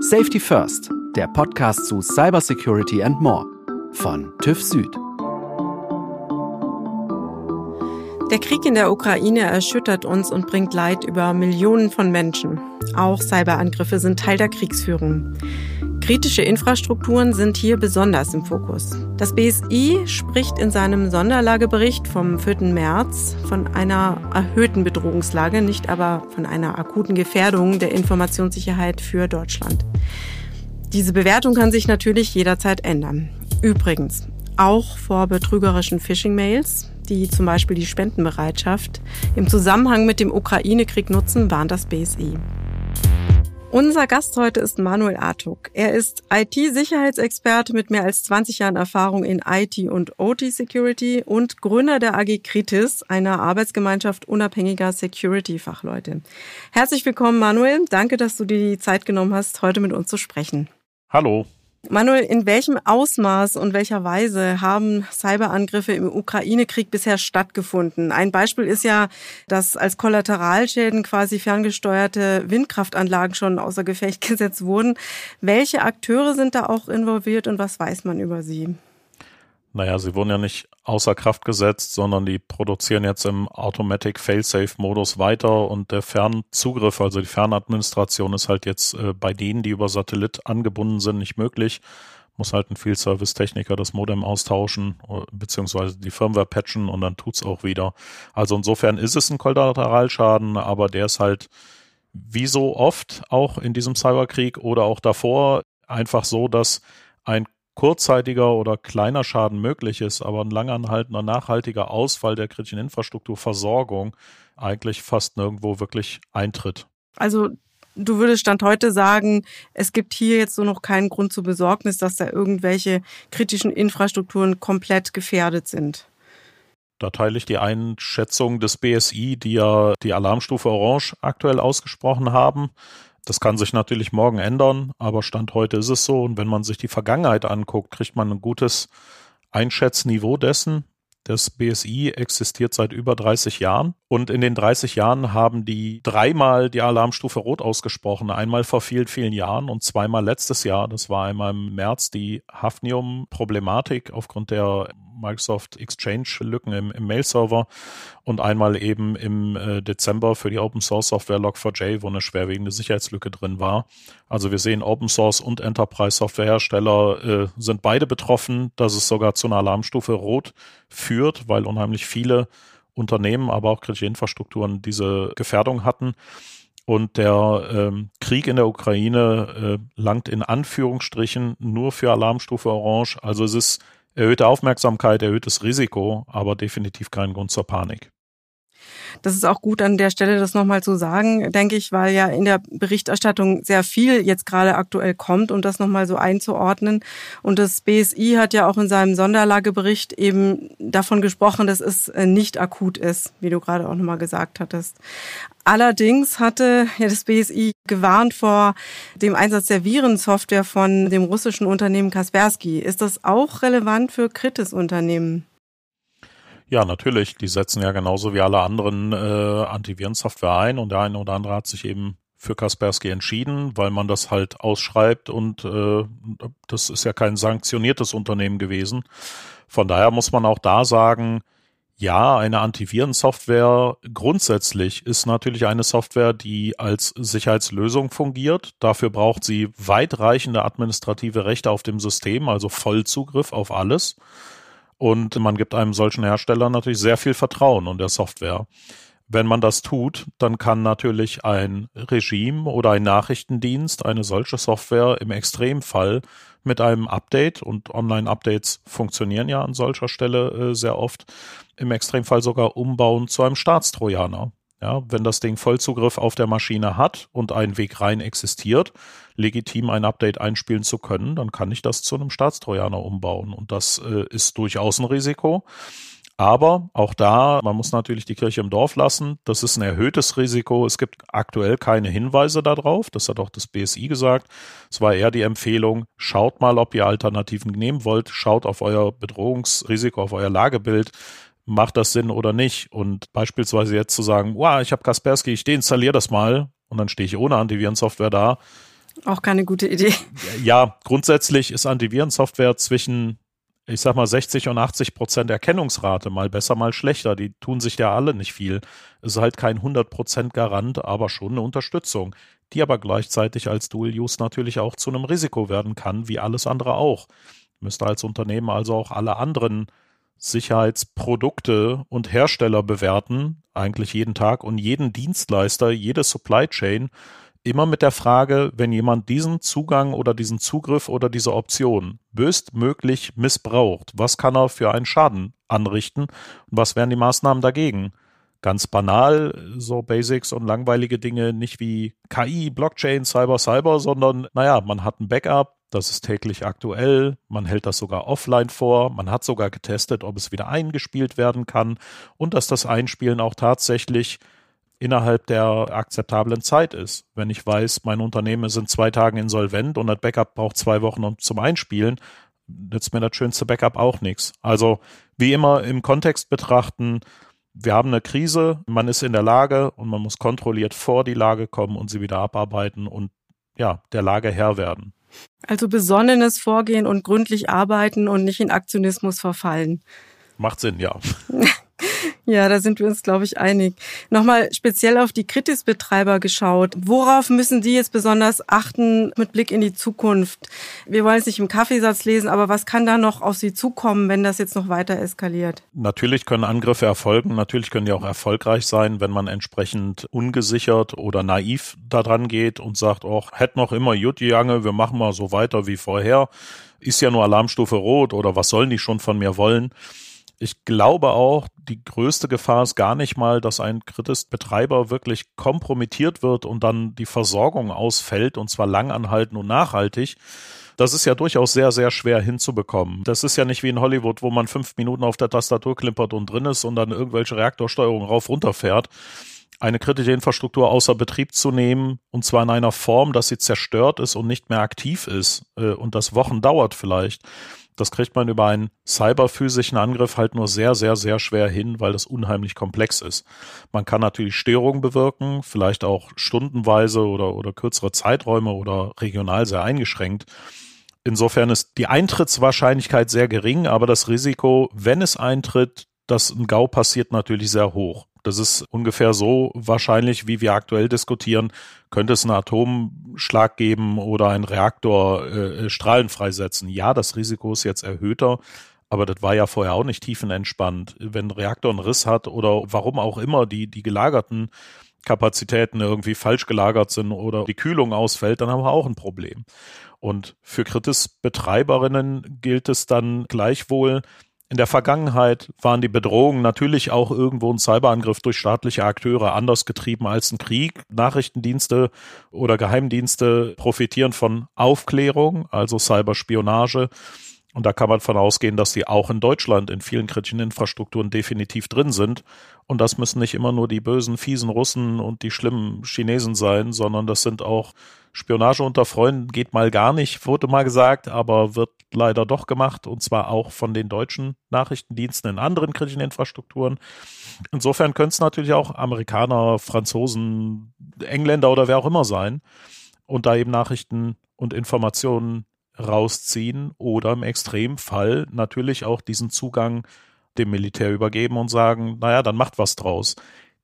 Safety First, der Podcast zu Cybersecurity and More von TÜV Süd. Der Krieg in der Ukraine erschüttert uns und bringt Leid über Millionen von Menschen. Auch Cyberangriffe sind Teil der Kriegsführung. Kritische Infrastrukturen sind hier besonders im Fokus. Das BSI spricht in seinem Sonderlagebericht vom 4. März von einer erhöhten Bedrohungslage, nicht aber von einer akuten Gefährdung der Informationssicherheit für Deutschland. Diese Bewertung kann sich natürlich jederzeit ändern. Übrigens, auch vor betrügerischen Phishing-Mails, die zum Beispiel die Spendenbereitschaft im Zusammenhang mit dem Ukraine-Krieg nutzen, warnt das BSI. Unser Gast heute ist Manuel Artuk. Er ist IT-Sicherheitsexperte mit mehr als 20 Jahren Erfahrung in IT und OT-Security und Gründer der AG Kritis, einer Arbeitsgemeinschaft unabhängiger Security-Fachleute. Herzlich willkommen, Manuel. Danke, dass du dir die Zeit genommen hast, heute mit uns zu sprechen. Hallo. Manuel, in welchem Ausmaß und welcher Weise haben Cyberangriffe im Ukraine-Krieg bisher stattgefunden? Ein Beispiel ist ja, dass als Kollateralschäden quasi ferngesteuerte Windkraftanlagen schon außer Gefecht gesetzt wurden. Welche Akteure sind da auch involviert und was weiß man über sie? Naja, sie wurden ja nicht außer Kraft gesetzt, sondern die produzieren jetzt im Automatic Failsafe-Modus weiter und der Fernzugriff, also die Fernadministration ist halt jetzt äh, bei denen, die über Satellit angebunden sind, nicht möglich. Muss halt ein Field Service Techniker das Modem austauschen, äh, beziehungsweise die Firmware patchen und dann tut's auch wieder. Also insofern ist es ein Kollateralschaden, aber der ist halt wie so oft auch in diesem Cyberkrieg oder auch davor einfach so, dass ein kurzzeitiger oder kleiner Schaden möglich ist, aber ein langanhaltender, nachhaltiger Ausfall der kritischen Infrastrukturversorgung eigentlich fast nirgendwo wirklich eintritt. Also du würdest Stand heute sagen, es gibt hier jetzt so noch keinen Grund zur Besorgnis, dass da irgendwelche kritischen Infrastrukturen komplett gefährdet sind. Da teile ich die Einschätzung des BSI, die ja die Alarmstufe Orange aktuell ausgesprochen haben. Das kann sich natürlich morgen ändern, aber Stand heute ist es so. Und wenn man sich die Vergangenheit anguckt, kriegt man ein gutes Einschätzniveau dessen. Das BSI existiert seit über 30 Jahren und in den 30 Jahren haben die dreimal die Alarmstufe Rot ausgesprochen. Einmal vor vielen, vielen Jahren und zweimal letztes Jahr. Das war einmal im März die Hafnium-Problematik aufgrund der Microsoft Exchange-Lücken im, im Mail-Server und einmal eben im äh, Dezember für die Open Source Software Log4j, wo eine schwerwiegende Sicherheitslücke drin war. Also wir sehen, Open Source und Enterprise Softwarehersteller äh, sind beide betroffen, dass es sogar zu einer Alarmstufe Rot führt, weil unheimlich viele Unternehmen, aber auch kritische Infrastrukturen diese Gefährdung hatten. Und der ähm, Krieg in der Ukraine äh, langt in Anführungsstrichen nur für Alarmstufe Orange. Also es ist erhöhte Aufmerksamkeit, erhöhtes Risiko, aber definitiv kein Grund zur Panik. Das ist auch gut an der Stelle, das nochmal zu sagen, denke ich, weil ja in der Berichterstattung sehr viel jetzt gerade aktuell kommt, um das nochmal so einzuordnen. Und das BSI hat ja auch in seinem Sonderlagebericht eben davon gesprochen, dass es äh, nicht akut ist, wie du gerade auch nochmal gesagt hattest. Allerdings hatte ja das BSI gewarnt vor dem Einsatz der Virensoftware von dem russischen Unternehmen Kaspersky. Ist das auch relevant für Kritis-Unternehmen? Ja, natürlich. Die setzen ja genauso wie alle anderen äh, Antivirensoftware ein und der eine oder andere hat sich eben für Kaspersky entschieden, weil man das halt ausschreibt und äh, das ist ja kein sanktioniertes Unternehmen gewesen. Von daher muss man auch da sagen, ja, eine Antivirensoftware grundsätzlich ist natürlich eine Software, die als Sicherheitslösung fungiert. Dafür braucht sie weitreichende administrative Rechte auf dem System, also Vollzugriff auf alles. Und man gibt einem solchen Hersteller natürlich sehr viel Vertrauen und der Software. Wenn man das tut, dann kann natürlich ein Regime oder ein Nachrichtendienst eine solche Software im Extremfall mit einem Update und Online-Updates funktionieren ja an solcher Stelle äh, sehr oft, im Extremfall sogar umbauen zu einem Staatstrojaner. Ja, wenn das Ding Vollzugriff auf der Maschine hat und ein Weg rein existiert, legitim ein Update einspielen zu können, dann kann ich das zu einem Staatstrojaner umbauen. Und das äh, ist durchaus ein Risiko. Aber auch da, man muss natürlich die Kirche im Dorf lassen. Das ist ein erhöhtes Risiko. Es gibt aktuell keine Hinweise darauf. Das hat auch das BSI gesagt. Es war eher die Empfehlung, schaut mal, ob ihr Alternativen nehmen wollt. Schaut auf euer Bedrohungsrisiko, auf euer Lagebild macht das Sinn oder nicht? Und beispielsweise jetzt zu sagen, wow, ich habe Kaspersky, ich deinstalliere das mal und dann stehe ich ohne Antivirensoftware da. Auch keine gute Idee. Ja, grundsätzlich ist Antivirensoftware zwischen, ich sag mal, 60 und 80 Prozent Erkennungsrate, mal besser, mal schlechter. Die tun sich ja alle nicht viel. Es ist halt kein 100 Prozent Garant, aber schon eine Unterstützung, die aber gleichzeitig als Dual-Use natürlich auch zu einem Risiko werden kann, wie alles andere auch. Müsste als Unternehmen also auch alle anderen Sicherheitsprodukte und Hersteller bewerten, eigentlich jeden Tag und jeden Dienstleister, jede Supply Chain, immer mit der Frage, wenn jemand diesen Zugang oder diesen Zugriff oder diese Option böstmöglich missbraucht, was kann er für einen Schaden anrichten und was wären die Maßnahmen dagegen? Ganz banal, so Basics und langweilige Dinge, nicht wie KI, Blockchain, Cyber, Cyber, sondern naja, man hat ein Backup, das ist täglich aktuell, man hält das sogar offline vor, man hat sogar getestet, ob es wieder eingespielt werden kann und dass das Einspielen auch tatsächlich innerhalb der akzeptablen Zeit ist. Wenn ich weiß, mein Unternehmen ist in zwei Tagen insolvent und das Backup braucht zwei Wochen zum Einspielen, nützt mir das schönste Backup auch nichts. Also wie immer im Kontext betrachten, wir haben eine Krise, man ist in der Lage und man muss kontrolliert vor die Lage kommen und sie wieder abarbeiten und ja, der Lage Herr werden. Also besonnenes Vorgehen und gründlich arbeiten und nicht in Aktionismus verfallen. Macht Sinn, ja. Ja, da sind wir uns, glaube ich, einig. Nochmal speziell auf die Kritis-Betreiber geschaut. Worauf müssen die jetzt besonders achten mit Blick in die Zukunft? Wir wollen es nicht im Kaffeesatz lesen, aber was kann da noch auf sie zukommen, wenn das jetzt noch weiter eskaliert? Natürlich können Angriffe erfolgen. Natürlich können die auch erfolgreich sein, wenn man entsprechend ungesichert oder naiv daran geht und sagt, oh, hätte noch immer Jutti Jange, wir machen mal so weiter wie vorher. Ist ja nur Alarmstufe rot oder was sollen die schon von mir wollen? Ich glaube auch, die größte Gefahr ist gar nicht mal, dass ein Kritis-Betreiber wirklich kompromittiert wird und dann die Versorgung ausfällt und zwar langanhaltend und nachhaltig. Das ist ja durchaus sehr, sehr schwer hinzubekommen. Das ist ja nicht wie in Hollywood, wo man fünf Minuten auf der Tastatur klimpert und drin ist und dann irgendwelche Reaktorsteuerungen rauf runterfährt eine kritische Infrastruktur außer Betrieb zu nehmen, und zwar in einer Form, dass sie zerstört ist und nicht mehr aktiv ist äh, und das Wochen dauert vielleicht. Das kriegt man über einen cyberphysischen Angriff halt nur sehr, sehr, sehr schwer hin, weil das unheimlich komplex ist. Man kann natürlich Störungen bewirken, vielleicht auch stundenweise oder, oder kürzere Zeiträume oder regional sehr eingeschränkt. Insofern ist die Eintrittswahrscheinlichkeit sehr gering, aber das Risiko, wenn es eintritt, dass ein GAU passiert, natürlich sehr hoch. Das ist ungefähr so wahrscheinlich, wie wir aktuell diskutieren, könnte es einen Atomschlag geben oder ein Reaktor äh, Strahlen freisetzen. Ja, das Risiko ist jetzt erhöhter, aber das war ja vorher auch nicht tiefenentspannt. Wenn ein Reaktor einen Riss hat oder warum auch immer die, die gelagerten Kapazitäten irgendwie falsch gelagert sind oder die Kühlung ausfällt, dann haben wir auch ein Problem. Und für Kritis-Betreiberinnen gilt es dann gleichwohl, in der Vergangenheit waren die Bedrohungen natürlich auch irgendwo ein Cyberangriff durch staatliche Akteure anders getrieben als ein Krieg. Nachrichtendienste oder Geheimdienste profitieren von Aufklärung, also Cyberspionage. Und da kann man von ausgehen, dass die auch in Deutschland in vielen kritischen Infrastrukturen definitiv drin sind. Und das müssen nicht immer nur die bösen, fiesen Russen und die schlimmen Chinesen sein, sondern das sind auch Spionage unter Freunden geht mal gar nicht, wurde mal gesagt, aber wird leider doch gemacht und zwar auch von den deutschen Nachrichtendiensten in anderen kritischen Infrastrukturen. Insofern können es natürlich auch Amerikaner, Franzosen, Engländer oder wer auch immer sein und da eben Nachrichten und Informationen rausziehen oder im Extremfall natürlich auch diesen Zugang dem Militär übergeben und sagen, naja, dann macht was draus.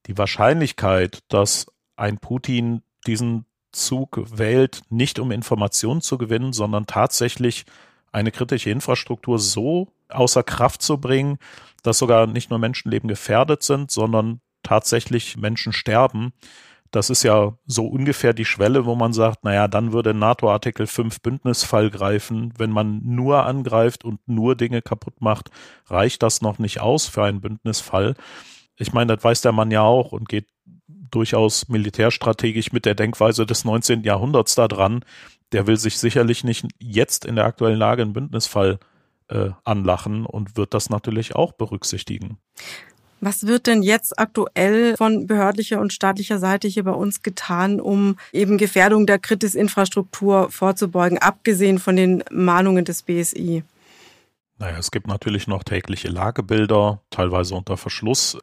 Die Wahrscheinlichkeit, dass ein Putin diesen Zug wählt, nicht um Informationen zu gewinnen, sondern tatsächlich eine kritische Infrastruktur so außer Kraft zu bringen, dass sogar nicht nur Menschenleben gefährdet sind, sondern tatsächlich Menschen sterben. Das ist ja so ungefähr die Schwelle, wo man sagt, naja, dann würde NATO Artikel 5 Bündnisfall greifen. Wenn man nur angreift und nur Dinge kaputt macht, reicht das noch nicht aus für einen Bündnisfall. Ich meine, das weiß der Mann ja auch und geht durchaus militärstrategisch mit der Denkweise des 19. Jahrhunderts da dran. Der will sich sicherlich nicht jetzt in der aktuellen Lage einen Bündnisfall äh, anlachen und wird das natürlich auch berücksichtigen. Was wird denn jetzt aktuell von behördlicher und staatlicher Seite hier bei uns getan, um eben Gefährdung der Kritisinfrastruktur vorzubeugen, abgesehen von den Mahnungen des BSI? Naja, es gibt natürlich noch tägliche Lagebilder, teilweise unter Verschluss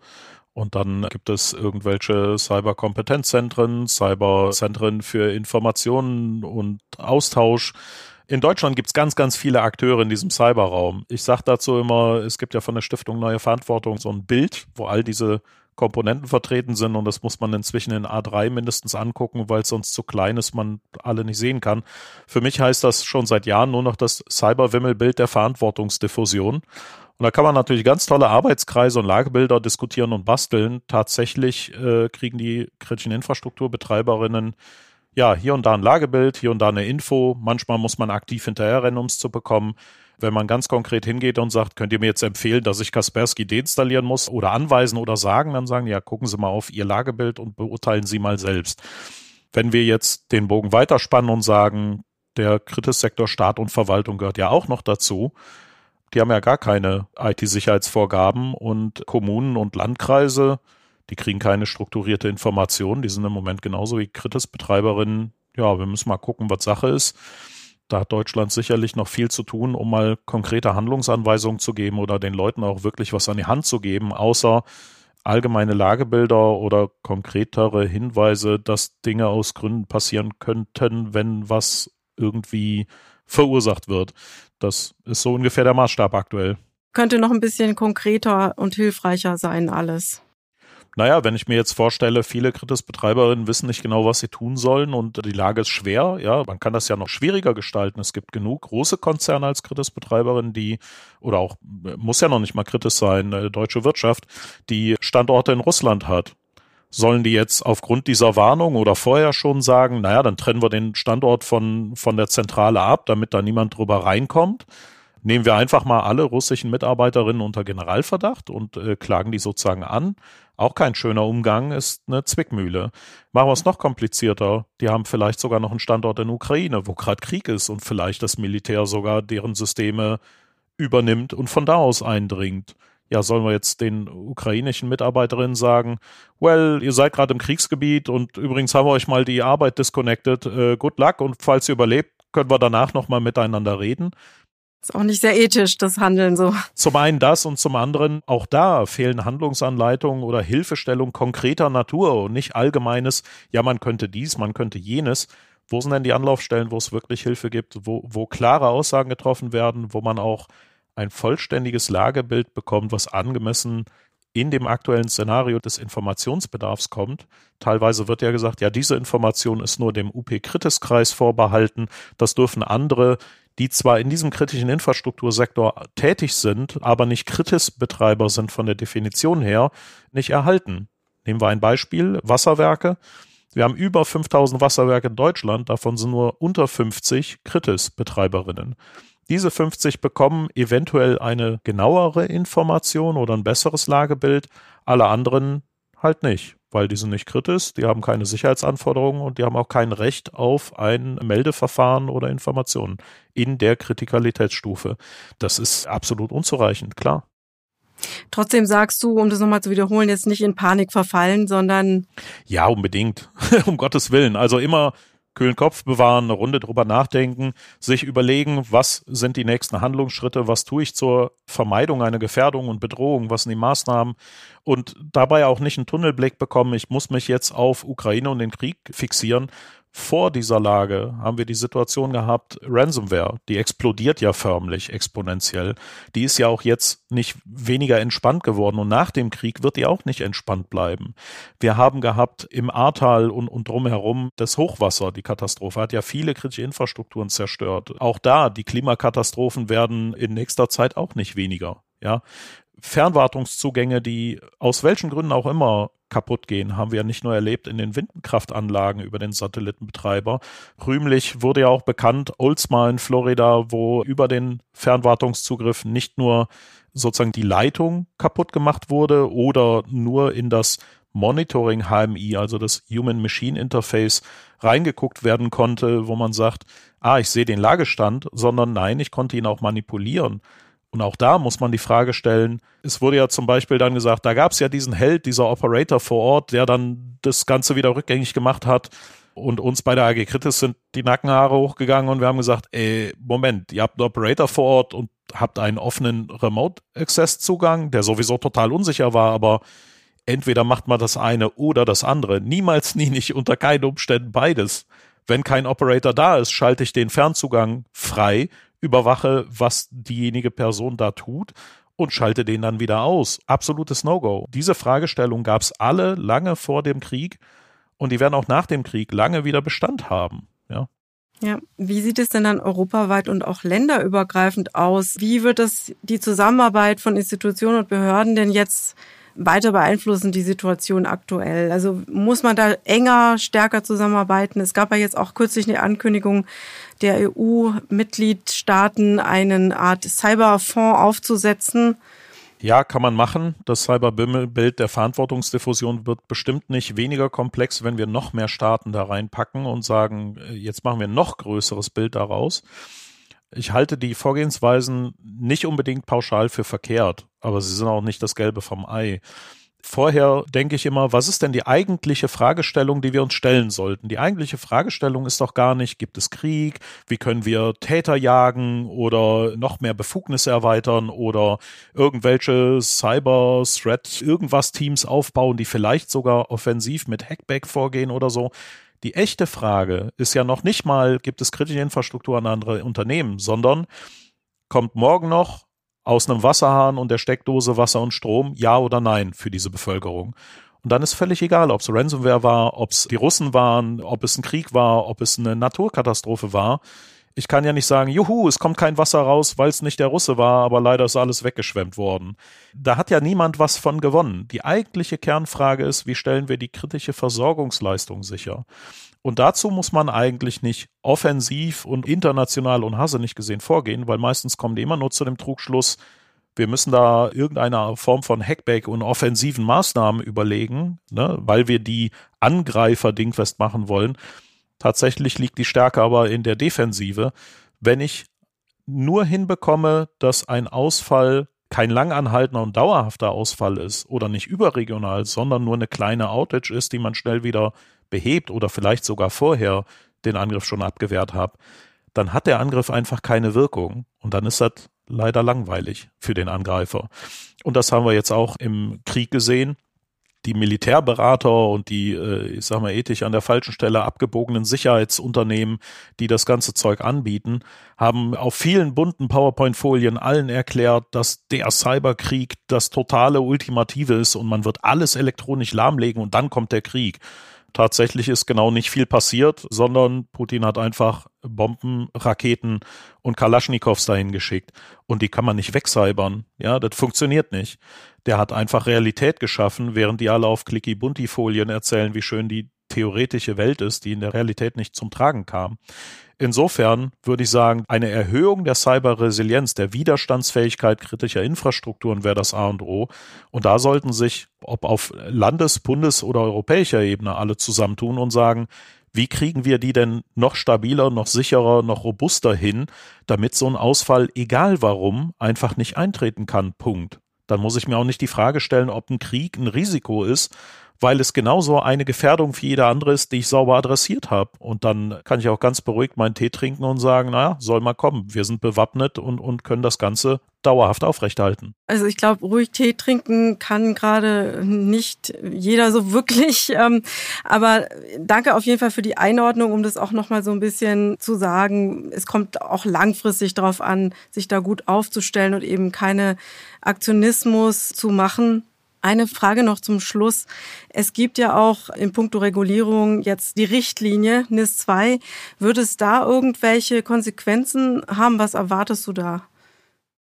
Und dann gibt es irgendwelche Cyberkompetenzzentren, Cyberzentren für Informationen und Austausch. In Deutschland gibt es ganz, ganz viele Akteure in diesem Cyberraum. Ich sage dazu immer, es gibt ja von der Stiftung Neue Verantwortung so ein Bild, wo all diese Komponenten vertreten sind und das muss man inzwischen in A3 mindestens angucken, weil es sonst zu klein ist, man alle nicht sehen kann. Für mich heißt das schon seit Jahren nur noch das Cyberwimmelbild der Verantwortungsdiffusion. Und da kann man natürlich ganz tolle Arbeitskreise und Lagebilder diskutieren und basteln. Tatsächlich äh, kriegen die kritischen Infrastrukturbetreiberinnen ja hier und da ein Lagebild, hier und da eine Info. Manchmal muss man aktiv hinterherrennen, um es zu bekommen. Wenn man ganz konkret hingeht und sagt, könnt ihr mir jetzt empfehlen, dass ich Kaspersky deinstallieren muss oder anweisen oder sagen, dann sagen, ja, gucken Sie mal auf Ihr Lagebild und beurteilen Sie mal selbst. Wenn wir jetzt den Bogen weiterspannen und sagen, der Kritissektor Staat und Verwaltung gehört ja auch noch dazu, die haben ja gar keine IT-Sicherheitsvorgaben und Kommunen und Landkreise, die kriegen keine strukturierte Information. Die sind im Moment genauso wie Kritis-Betreiberinnen. Ja, wir müssen mal gucken, was Sache ist. Da hat Deutschland sicherlich noch viel zu tun, um mal konkrete Handlungsanweisungen zu geben oder den Leuten auch wirklich was an die Hand zu geben, außer allgemeine Lagebilder oder konkretere Hinweise, dass Dinge aus Gründen passieren könnten, wenn was irgendwie verursacht wird. Das ist so ungefähr der Maßstab aktuell. Könnte noch ein bisschen konkreter und hilfreicher sein alles. Naja, wenn ich mir jetzt vorstelle, viele Kritis-Betreiberinnen wissen nicht genau, was sie tun sollen und die Lage ist schwer, ja, man kann das ja noch schwieriger gestalten. Es gibt genug große Konzerne als Kritis-Betreiberin, die, oder auch, muss ja noch nicht mal Kritis sein, äh, deutsche Wirtschaft, die Standorte in Russland hat. Sollen die jetzt aufgrund dieser Warnung oder vorher schon sagen, naja, dann trennen wir den Standort von, von der Zentrale ab, damit da niemand drüber reinkommt? Nehmen wir einfach mal alle russischen Mitarbeiterinnen unter Generalverdacht und äh, klagen die sozusagen an. Auch kein schöner Umgang ist eine Zwickmühle. Machen wir es noch komplizierter. Die haben vielleicht sogar noch einen Standort in Ukraine, wo gerade Krieg ist und vielleicht das Militär sogar deren Systeme übernimmt und von da aus eindringt ja, sollen wir jetzt den ukrainischen Mitarbeiterinnen sagen, well, ihr seid gerade im Kriegsgebiet und übrigens haben wir euch mal die Arbeit disconnected, äh, good luck und falls ihr überlebt, können wir danach nochmal miteinander reden. Ist auch nicht sehr ethisch, das Handeln so. Zum einen das und zum anderen auch da fehlen Handlungsanleitungen oder Hilfestellung konkreter Natur und nicht allgemeines, ja, man könnte dies, man könnte jenes. Wo sind denn die Anlaufstellen, wo es wirklich Hilfe gibt, wo, wo klare Aussagen getroffen werden, wo man auch ein vollständiges Lagebild bekommt, was angemessen in dem aktuellen Szenario des Informationsbedarfs kommt. Teilweise wird ja gesagt, ja, diese Information ist nur dem UP-Kritis-Kreis vorbehalten. Das dürfen andere, die zwar in diesem kritischen Infrastruktursektor tätig sind, aber nicht Kritis-Betreiber sind von der Definition her, nicht erhalten. Nehmen wir ein Beispiel, Wasserwerke. Wir haben über 5000 Wasserwerke in Deutschland, davon sind nur unter 50 Kritis-Betreiberinnen. Diese 50 bekommen eventuell eine genauere Information oder ein besseres Lagebild, alle anderen halt nicht, weil die sind nicht kritisch, die haben keine Sicherheitsanforderungen und die haben auch kein Recht auf ein Meldeverfahren oder Informationen in der Kritikalitätsstufe. Das ist absolut unzureichend, klar. Trotzdem sagst du, um das nochmal zu wiederholen, jetzt nicht in Panik verfallen, sondern. Ja, unbedingt. um Gottes Willen. Also immer kühlen Kopf bewahren, eine Runde drüber nachdenken, sich überlegen, was sind die nächsten Handlungsschritte, was tue ich zur Vermeidung einer Gefährdung und Bedrohung, was sind die Maßnahmen und dabei auch nicht einen Tunnelblick bekommen, ich muss mich jetzt auf Ukraine und den Krieg fixieren, vor dieser Lage haben wir die Situation gehabt, Ransomware, die explodiert ja förmlich exponentiell. Die ist ja auch jetzt nicht weniger entspannt geworden und nach dem Krieg wird die auch nicht entspannt bleiben. Wir haben gehabt im Ahrtal und, und drumherum das Hochwasser, die Katastrophe hat ja viele kritische Infrastrukturen zerstört. Auch da, die Klimakatastrophen werden in nächster Zeit auch nicht weniger. Ja, Fernwartungszugänge, die aus welchen Gründen auch immer kaputt gehen, haben wir ja nicht nur erlebt in den Windkraftanlagen über den Satellitenbetreiber. Rühmlich wurde ja auch bekannt, Oldsmar in Florida, wo über den Fernwartungszugriff nicht nur sozusagen die Leitung kaputt gemacht wurde oder nur in das Monitoring HMI, also das Human Machine Interface, reingeguckt werden konnte, wo man sagt, ah, ich sehe den Lagestand, sondern nein, ich konnte ihn auch manipulieren. Und auch da muss man die Frage stellen, es wurde ja zum Beispiel dann gesagt, da gab es ja diesen Held, dieser Operator vor Ort, der dann das Ganze wieder rückgängig gemacht hat. Und uns bei der AG Kritis sind die Nackenhaare hochgegangen und wir haben gesagt, ey, Moment, ihr habt einen Operator vor Ort und habt einen offenen Remote-Access-Zugang, der sowieso total unsicher war, aber entweder macht man das eine oder das andere. Niemals, nie nicht, unter keinen Umständen beides. Wenn kein Operator da ist, schalte ich den Fernzugang frei, überwache, was diejenige Person da tut und schalte den dann wieder aus. Absolutes No-Go. Diese Fragestellung gab es alle lange vor dem Krieg und die werden auch nach dem Krieg lange wieder Bestand haben. Ja. Ja, wie sieht es denn dann europaweit und auch länderübergreifend aus? Wie wird das die Zusammenarbeit von Institutionen und Behörden denn jetzt weiter beeinflussen, die Situation aktuell? Also muss man da enger, stärker zusammenarbeiten? Es gab ja jetzt auch kürzlich eine Ankündigung der EU-Mitgliedstaaten, eine Art Cyberfonds aufzusetzen. Ja, kann man machen. Das Cyberbild der Verantwortungsdiffusion wird bestimmt nicht weniger komplex, wenn wir noch mehr Staaten da reinpacken und sagen, äh, jetzt machen wir ein noch größeres Bild daraus. Ich halte die Vorgehensweisen nicht unbedingt pauschal für verkehrt, aber sie sind auch nicht das Gelbe vom Ei vorher denke ich immer, was ist denn die eigentliche Fragestellung, die wir uns stellen sollten? Die eigentliche Fragestellung ist doch gar nicht, gibt es Krieg? Wie können wir Täter jagen oder noch mehr Befugnisse erweitern oder irgendwelche Cyber-Threat, irgendwas Teams aufbauen, die vielleicht sogar offensiv mit Hackback vorgehen oder so? Die echte Frage ist ja noch nicht mal, gibt es kritische Infrastruktur an andere Unternehmen, sondern kommt morgen noch aus einem Wasserhahn und der Steckdose Wasser und Strom, ja oder nein für diese Bevölkerung. Und dann ist völlig egal, ob es Ransomware war, ob es die Russen waren, ob es ein Krieg war, ob es eine Naturkatastrophe war. Ich kann ja nicht sagen, juhu, es kommt kein Wasser raus, weil es nicht der Russe war, aber leider ist alles weggeschwemmt worden. Da hat ja niemand was von gewonnen. Die eigentliche Kernfrage ist, wie stellen wir die kritische Versorgungsleistung sicher? Und dazu muss man eigentlich nicht offensiv und international und hasse nicht gesehen vorgehen, weil meistens kommen die immer nur zu dem Trugschluss, wir müssen da irgendeine Form von Hackback und offensiven Maßnahmen überlegen, ne, weil wir die Angreifer dingfest machen wollen. Tatsächlich liegt die Stärke aber in der Defensive. Wenn ich nur hinbekomme, dass ein Ausfall kein langanhaltender und dauerhafter Ausfall ist oder nicht überregional, sondern nur eine kleine Outage ist, die man schnell wieder behebt oder vielleicht sogar vorher den Angriff schon abgewehrt habe, dann hat der Angriff einfach keine Wirkung und dann ist das leider langweilig für den Angreifer. Und das haben wir jetzt auch im Krieg gesehen. Die Militärberater und die, äh, ich sag mal, ethisch an der falschen Stelle abgebogenen Sicherheitsunternehmen, die das ganze Zeug anbieten, haben auf vielen bunten PowerPoint-Folien allen erklärt, dass der Cyberkrieg das totale Ultimative ist und man wird alles elektronisch lahmlegen und dann kommt der Krieg. Tatsächlich ist genau nicht viel passiert, sondern Putin hat einfach Bomben, Raketen und Kalaschnikows dahin geschickt. Und die kann man nicht wegcybern. Ja, das funktioniert nicht. Der hat einfach Realität geschaffen, während die alle auf Clicky-Bunti-Folien erzählen, wie schön die theoretische Welt ist, die in der Realität nicht zum Tragen kam. Insofern würde ich sagen, eine Erhöhung der Cyberresilienz, der Widerstandsfähigkeit kritischer Infrastrukturen wäre das A und O. Und da sollten sich, ob auf Landes-, Bundes- oder europäischer Ebene alle zusammentun und sagen, wie kriegen wir die denn noch stabiler, noch sicherer, noch robuster hin, damit so ein Ausfall, egal warum, einfach nicht eintreten kann. Punkt. Dann muss ich mir auch nicht die Frage stellen, ob ein Krieg ein Risiko ist, weil es genauso eine Gefährdung für jeder andere ist, die ich sauber adressiert habe. Und dann kann ich auch ganz beruhigt meinen Tee trinken und sagen, naja, soll mal kommen. Wir sind bewappnet und, und können das Ganze dauerhaft aufrechterhalten. Also ich glaube, ruhig Tee trinken kann gerade nicht jeder so wirklich. Ähm, aber danke auf jeden Fall für die Einordnung, um das auch nochmal so ein bisschen zu sagen. Es kommt auch langfristig darauf an, sich da gut aufzustellen und eben keine Aktionismus zu machen, eine Frage noch zum Schluss. Es gibt ja auch in puncto Regulierung jetzt die Richtlinie NIS 2. Wird es da irgendwelche Konsequenzen haben? Was erwartest du da?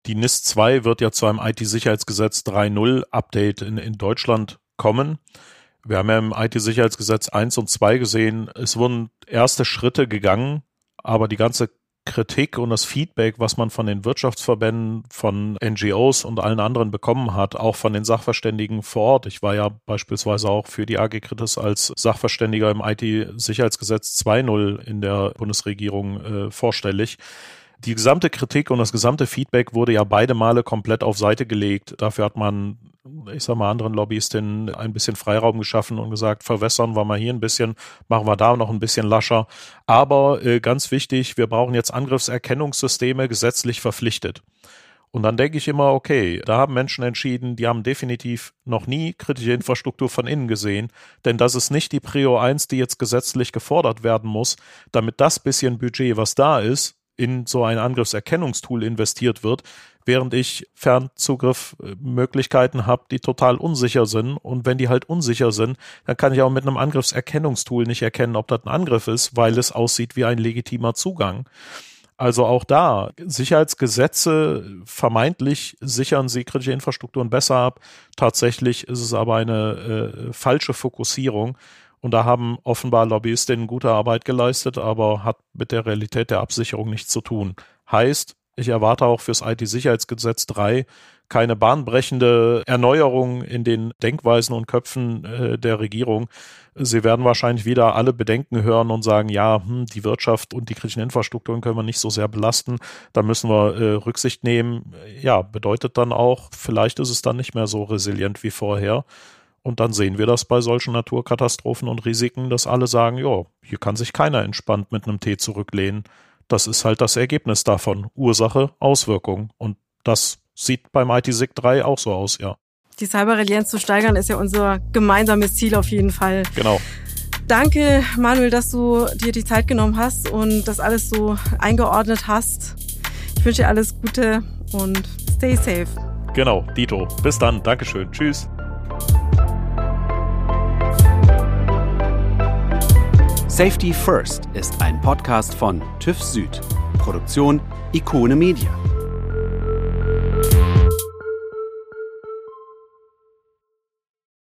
Die NIS 2 wird ja zu einem IT-Sicherheitsgesetz 3.0 Update in, in Deutschland kommen. Wir haben ja im IT-Sicherheitsgesetz 1 und 2 gesehen, es wurden erste Schritte gegangen, aber die ganze Kritik und das Feedback, was man von den Wirtschaftsverbänden, von NGOs und allen anderen bekommen hat, auch von den Sachverständigen vor Ort. Ich war ja beispielsweise auch für die AG Kritis als Sachverständiger im IT-Sicherheitsgesetz 2.0 in der Bundesregierung äh, vorstellig. Die gesamte Kritik und das gesamte Feedback wurde ja beide Male komplett auf Seite gelegt. Dafür hat man ich sag mal, anderen Lobbyistinnen ein bisschen Freiraum geschaffen und gesagt, verwässern wir mal hier ein bisschen, machen wir da noch ein bisschen lascher. Aber äh, ganz wichtig, wir brauchen jetzt Angriffserkennungssysteme gesetzlich verpflichtet. Und dann denke ich immer, okay, da haben Menschen entschieden, die haben definitiv noch nie kritische Infrastruktur von innen gesehen, denn das ist nicht die Prio 1, die jetzt gesetzlich gefordert werden muss, damit das bisschen Budget, was da ist, in so ein Angriffserkennungstool investiert wird, während ich Fernzugriffmöglichkeiten habe, die total unsicher sind. Und wenn die halt unsicher sind, dann kann ich auch mit einem Angriffserkennungstool nicht erkennen, ob das ein Angriff ist, weil es aussieht wie ein legitimer Zugang. Also auch da, Sicherheitsgesetze vermeintlich sichern sie kritische Infrastrukturen besser ab. Tatsächlich ist es aber eine äh, falsche Fokussierung. Und da haben offenbar Lobbyistinnen gute Arbeit geleistet, aber hat mit der Realität der Absicherung nichts zu tun. Heißt, ich erwarte auch fürs IT-Sicherheitsgesetz 3 keine bahnbrechende Erneuerung in den Denkweisen und Köpfen äh, der Regierung. Sie werden wahrscheinlich wieder alle Bedenken hören und sagen, ja, hm, die Wirtschaft und die kritischen Infrastrukturen können wir nicht so sehr belasten. Da müssen wir äh, Rücksicht nehmen. Ja, bedeutet dann auch, vielleicht ist es dann nicht mehr so resilient wie vorher. Und dann sehen wir das bei solchen Naturkatastrophen und Risiken, dass alle sagen, ja, hier kann sich keiner entspannt mit einem Tee zurücklehnen. Das ist halt das Ergebnis davon. Ursache, Auswirkung. Und das sieht beim ITSIG 3 auch so aus, ja. Die Cyberresilienz zu steigern ist ja unser gemeinsames Ziel auf jeden Fall. Genau. Danke, Manuel, dass du dir die Zeit genommen hast und das alles so eingeordnet hast. Ich wünsche dir alles Gute und stay safe. Genau, Dito. Bis dann. Dankeschön. Tschüss. Safety First ist ein Podcast von TÜV Süd. Produktion Ikone Media.